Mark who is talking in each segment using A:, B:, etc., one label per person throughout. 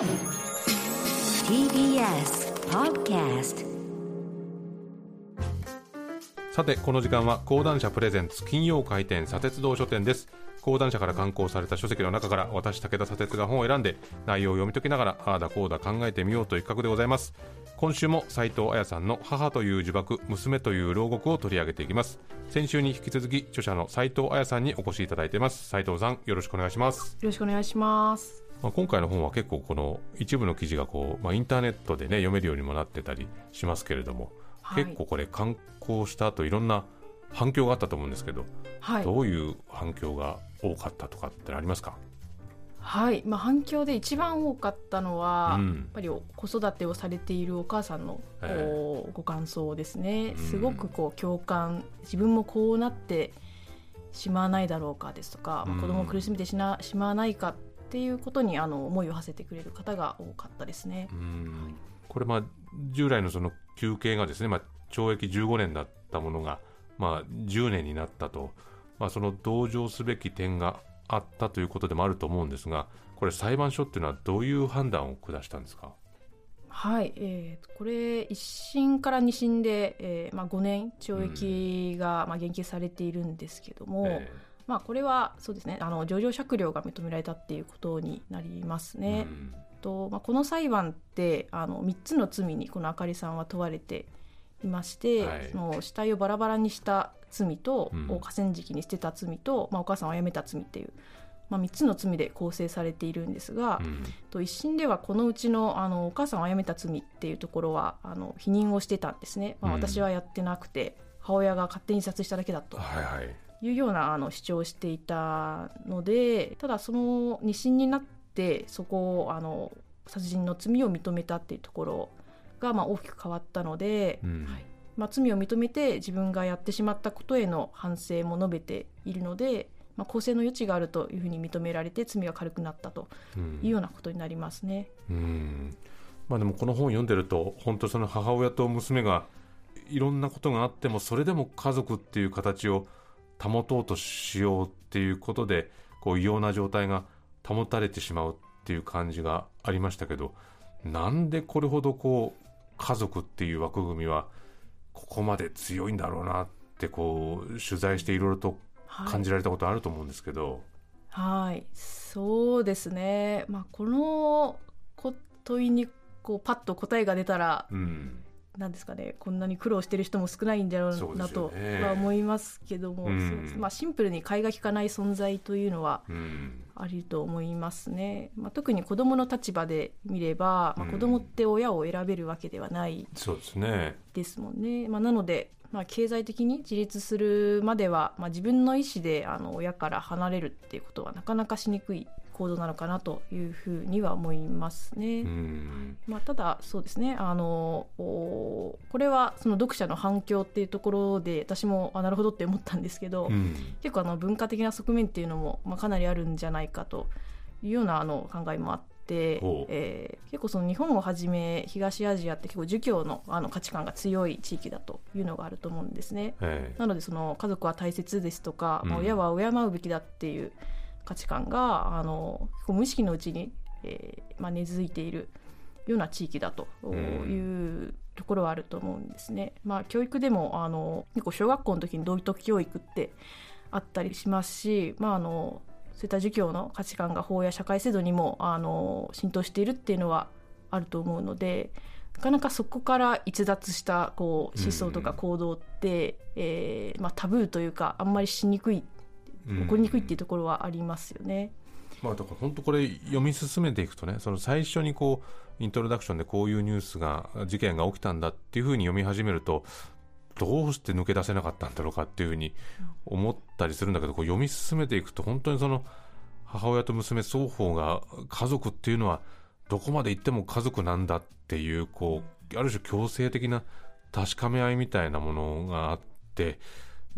A: TBS Podcast
B: さてこの時間は講談社プレゼンツ金曜回転砂鉄道書店です。講談社から刊行された書籍の中から私武田砂鉄が本を選んで内容を読み解きながらああだこうだ考えてみようという企画でございます。今週も斉藤彩さんの母という呪縛娘という牢獄を取り上げていきます。先週に引き続き著者の斉藤彩さんにお越しいただいています。斉藤さんよろしくお願いします。
C: よろしくお願いします。
B: まあ、今回の本は結構この一部の記事がこう、まあ、インターネットでね読めるようにもなってたりしますけれども、
C: はい
B: 結構これ刊行した後いろんな反響があったと思うんですけど、
C: はい。
B: どういう反響が多かったとかってありますか、
C: はい。まあ反響で一番多かったのは、
B: うん
C: やっぱりお子育てをされているお母さんの、
B: ええ
C: こうご感想ですね。
B: うん
C: すごくこう共感、自分もこうなってしまわないだろうかですとか、まあ
B: うん
C: 子供を苦しめてしなしまわないかっていうことにあの思いを馳せてくれる方が多かったですね。
B: うん。これまあ従来のその求刑がですね、まあ、懲役15年だったものが、まあ、10年になったと、まあ、その同情すべき点があったということでもあると思うんですがこれ裁判所っていうのはどういう判断を下したんですか？
C: はい、えー、これ一審から二審で、えーまあ、5年懲役が、まあ、減刑されているんですけども、
B: え
C: まあ、これはそうですねあの情状酌量が認められたっていうことになります
B: え
C: ね。
B: うん。
C: とまあ、この裁判ってあの3つの罪にこのあかりさんは問われていまして、
B: はい。
C: その死体をバラバラにした罪と、
B: うん。
C: 河川敷に捨てた罪と、まあ、お母さんを殺めた罪っていう、まあ、3つの罪で構成されているんですが、
B: うん。
C: と一審ではこのうちのあのお母さんを殺めた罪っていうところはあの否認をしてたんですね、まあ、
B: うん。
C: 私はやってなくて、母親が勝手に自殺しただけだと。
B: はいはい
C: いうようなあの主張をしていたのでただその二審になってそこをあの殺人の罪を認めたっていうところがまあ大きく変わったので、
B: うん。
C: はい。まあ、罪を認めて自分がやってしまったことへの反省も述べているので、まあ、公正の余地があるというふうに認められて罪が軽くなったと
B: うん。
C: いうようなことになりますね。
B: うん。まあでもこの本を読んでると本当その母親と娘がいろんなことがあってもそれでも家族っていう形を保とうとしようっていうことでこう異様な状態が保たれてしまうっていう感じがありましたけどなんでこれほどこう家族っていう枠組みはここまで強いんだろうなってこう取材していろいろと
C: はい。
B: 感じられたことあると思うんですけど、
C: はい、そうですね。まあこのこ問いにこうパッと答えが出たら
B: うん
C: なんですかね。こんなに苦労してる人も少ないんだろ
B: そう
C: なとは思いますけども、
B: うん
C: そうですまあシンプルに買いが利かない存在というのは
B: うん
C: あると思いますね。まあ特に子供の立場で見れば、まあ
B: うん
C: 子供って親を選べるわけではない
B: ですね。
C: ですもんね。まあ、なので、まあ、経済的に自立するまでは、まあ、自分の意思であの親から離れるっていうことはなかなかしにくい行動なのかなというふうには思いますね。
B: うん
C: まあ、ただそうですねあのおこれはその読者の反響っていうところで私もあなるほどって思ったんですけど、
B: うん
C: 結構あの文化的な側面っていうのも、まあ、かなりあるんじゃないかというようなあの考えもあってえー結構その日本をはじめ東アジアって結構儒教のあの価値観が強い地域だというのがあると思うんですね。
B: ええ
C: なのでその家族は大切ですとか、まあ
B: うん
C: 親は敬うべきだっていう価値観があの無意識のうちに、えーまあ、根付いているような地域だというところはあると思うんですね。まあ、教育でもあの結構小学校の時に道徳教育ってあったりしますし、まあ、あのそういった儒教の価値観が法や社会制度にもあの浸透しているっていうのはあると思うのでなかなかそこから逸脱したこう思想とか行動って、えーまあ、タブーというかあんまりしにくい
B: うん
C: 起こりにくいっていうところはありますよね。
B: まあ、だから本当これ読み進めていくとねその最初にこうイントロダクションでこういうニュースが事件が起きたんだっていうふうに読み始めるとどうして抜け出せなかったんだろうかっていうふうに思ったりするんだけどこう読み進めていくと本当にその母親と娘双方が家族っていうのはどこまで行っても家族なんだっていうこうある種強制的な確かめ合いみたいなものがあって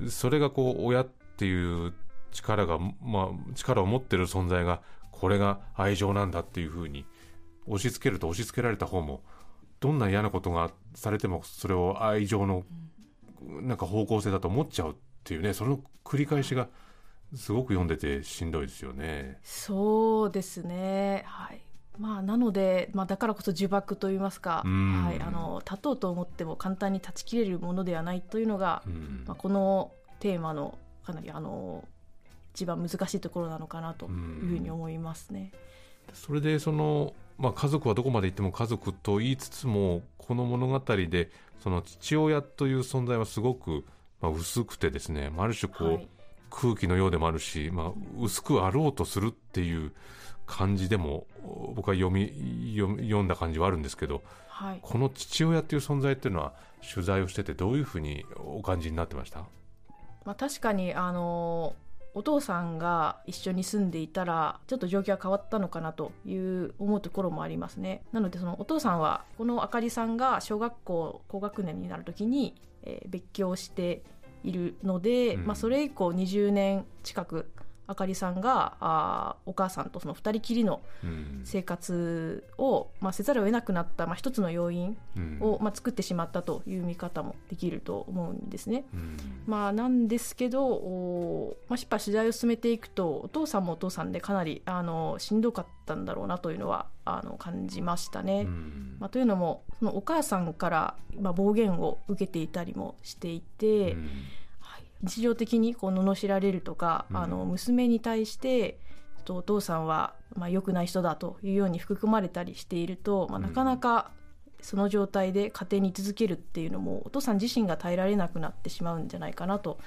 B: それがこう親っていう力が、まあ、力を持ってる存在がこれが愛情なんだっていうふうに押し付けると押し付けられた方もどんな嫌なことがされてもそれを愛情のなんか方向性だと思っちゃうっていうねその繰り返しがすごく読んでてしんどいですよね。
C: そうですね、はい。まあ、なので、まあ、だからこそ呪縛といいますか、
B: うん。
C: はい、あの立とうと思っても簡単に断ち切れるものではないというのが、
B: うん。
C: まあ、このテーマのかなりあの一番難しいところなのかなというふうに思いますね。
B: それでその、まあ、家族はどこまで行っても家族と言いつつもこの物語でその父親という存在はすごく、まあ、薄くてですねまあある種こう、
C: はい。
B: 空気のようでもあるし、まあ、薄くあろうとするっていう感じでも僕は読み読んだ感じはあるんですけど
C: はい。
B: この父親っていう存在っていうのは取材をしててどういうふうにお感じになってました？
C: まあ、確かにあのお父さんが一緒に住んでいたらちょっと状況は変わったのかなという思うところもありますね。なのでそのお父さんはこのあかりさんが小学校高学年になる時に、えー別居しているので、
B: うん。
C: まあ、それ以降20年近くあかりさんがあーお母さんとその2人きりの
B: うん。
C: 生活を、まあ、せざるを得なくなった、まあ、一つの要因
B: うん。
C: を、まあ、作ってしまったという見方もできると思うんですね。
B: うん。
C: まあ、なんですけど、おまあ、しっぱ取材を進めていくとお父さんもお父さんでかなりあのしんどかったんだろうなというのはあの感じましたね。
B: うん。
C: まあ、というのもそのお母さんから、まあ、暴言を受けていたりもしていて、日常的にこう罵られるとか、
B: うん。
C: あの娘に対してとお父さんは、まあ、良くない人だというように含まれたりしていると、まあ、
B: うん。
C: なかなかその状態で家庭に居続けるっていうのもお父さん自身が耐えられなくなってしまうんじゃないかなと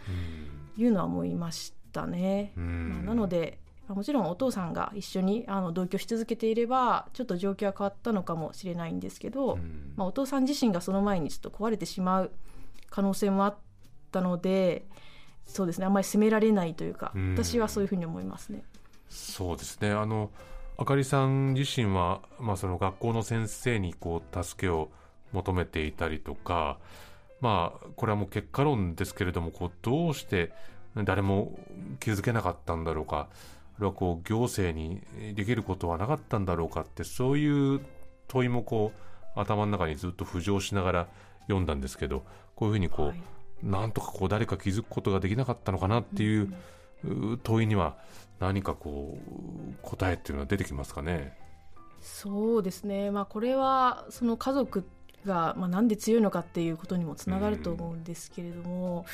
C: いうのは思いましたね。
B: うん。
C: まあ、なのでまあもちろんお父さんが一緒にあの同居し続けていればちょっと状況は変わったのかもしれないんですけど、
B: うん。
C: まあ、お父さん自身がその前にちょっと壊れてしまう可能性もあったのでそうですねあんまり責められないというか、
B: うん。
C: 私はそういうふうに思いますね。
B: そうですね。あのあかりさん自身は、まあ、その学校の先生にこう助けを求めていたりとかまあこれはもう結果論ですけれどもこうどうして誰も気づけなかったんだろうかあるいはこう行政にできることはなかったんだろうかってそういう問いもこう頭の中にずっと浮上しながら読んだんですけどこういうふうにこう、
C: はい
B: なんとかこう誰か気づくことができなかったのかなっていう、う問いには何かこう答えっていうのは出てきますかね？
C: そうですね、まあ、これはその家族が、まあ、なんで強いのかっていうことにもつながると思うんですけれども、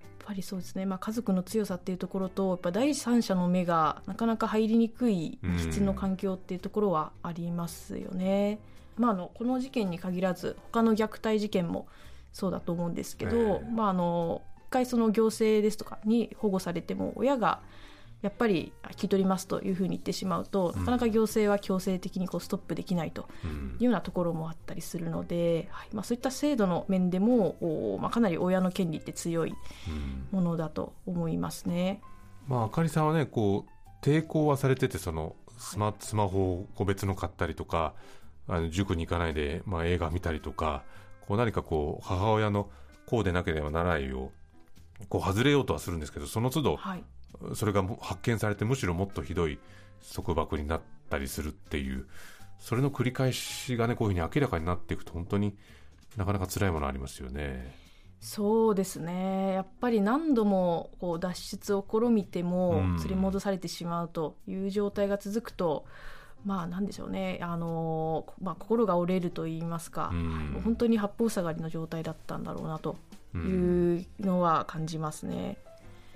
C: やっぱりそうですね、まあ、家族の強さっていうところとやっぱ第三者の目がなかなか入りにくい質の環境っていうところはありますよね。まあ、あのこの事件に限らず他の虐待事件もそうだと思うんですけど、
B: ええ。
C: まあ、あの一回その行政ですとかに保護されても親がやっぱり引き取りますというふうに言ってしまうと、なかなか行政は強制的にこうストップできないと
B: うん。
C: いうようなところもあったりするので、はい。まあ、そういった制度の面でも、おまあ、かなり親の権利って強い
B: うん。
C: ものだと思いますね。
B: まあ、あかりさんはねこう抵抗はされててそのスマスマホを個別の買ったりとかあの塾に行かないで、まあ、映画見たりとかこう何かこう母親のこうでなければならないようこう外れようとはするんですけどその都度
C: はい。
B: それが発見されてむしろもっとひどい束縛になったりするっていうそれの繰り返しがねこういうふうに明らかになっていくと本当になかなか辛いものありますよね。
C: そうですね。やっぱり何度もこう脱出を試みても
B: うん。
C: 連れ戻されてしまうという状態が続くと、まあなんでしょうね。あの、まあ、心が折れると言いますか、
B: うん。
C: 本当に八方塞がりの状態だったんだろうなと
B: うん。
C: いうのは感じますね。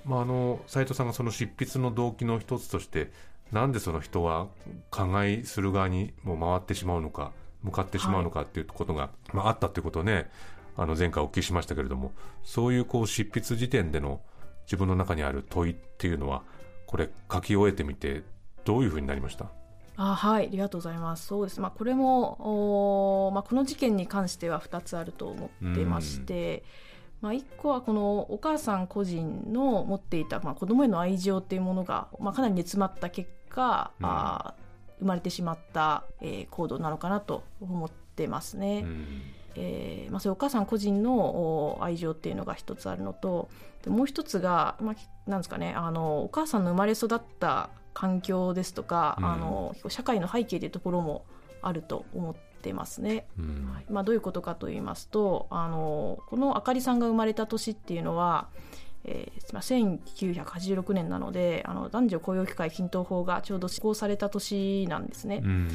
B: まあ、あの斉藤さんがその執筆の動機の一つとしてなんでその人は加害する側にもう回ってしまうのか向かってしまうのかっていうことが、まあ、あったっていうことをねあの前回お聞きしましたけれどもそういうこう執筆時点での自分の中にある問いっていうのはこれ書き終えてみてどういうふうになりました？
C: あはいありがとうございます。そうです、まあ、これも、おーまあ、この事件に関しては2つあると思ってまして、まあ、1個はこのお母さん個人の持っていた、まあ、子供への愛情っていうものが、まあ、かなり煮詰まった結果、
B: うん。
C: あー生まれてしまった、えー行動なのかなと思ってますね。
B: うん。
C: えーまあ、そういうお母さん個人のお愛情っていうのが一つあるのとでもう一つが、まあ、なんですかねあのお母さんの生まれ育った環境ですとか、
B: うん
C: あの社会の背景というところもあると思ってますね。
B: うん
C: はいまあ、どういうことかと言いますとあのこのあかりさんが生まれた年っていうのは、えーまあ、1986年なのであの男女雇用機会均等法がちょうど施行された年なんですね。
B: うん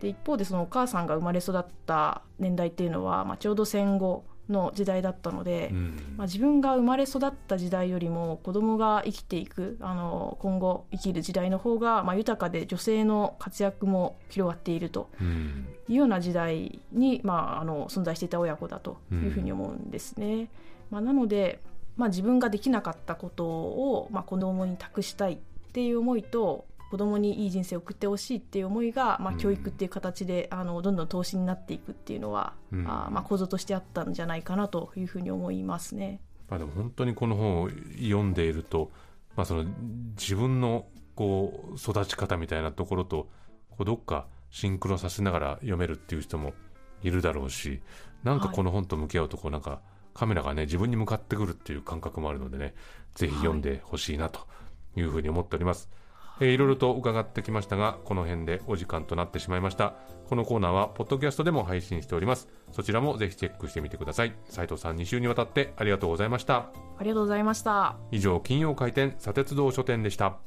C: で一方でそのお母さんが生まれ育った年代っていうのは、まあ、ちょうど戦後の時代だったので、
B: うん。
C: まあ、自分が生まれ育った時代よりも子供が生きていくあの今後生きる時代の方が、まあ、豊かで女性の活躍も広がっていると
B: うん。
C: いうような時代に、まあ、あの存在していた親子だというふうに思うんですね。まあ、なので、まあ、自分ができなかったことを、まあ、子供に託したいっていう思いと子供にいい人生を送ってほしいっていう思いが、まあ、
B: うん
C: 教育っていう形で、あのどんどん投資になっていくっていうのは、
B: うん
C: あーまあ、構造としてあったんじゃないかなというふうに思いますね。
B: まあ、でも本当にこの本を読んでいると、まあ、その自分のこう育ち方みたいなところとこうどっかシンクロさせながら読めるっていう人もいるだろうしなんかこの本と向き合うとこうなんかカメラがね自分に向かってくるっていう感覚もあるのでねぜひ読んでほしいなというふうに思っております。えーいろいろと伺ってきましたがこの辺でお時間となってしまいました。このコーナーはポッドキャストでも配信しております。そちらもぜひチェックしてみてください。斉藤さん2週にわたってありがとうございました。
C: ありがとうございました。
B: 以上金曜回転砂鉄道書店でした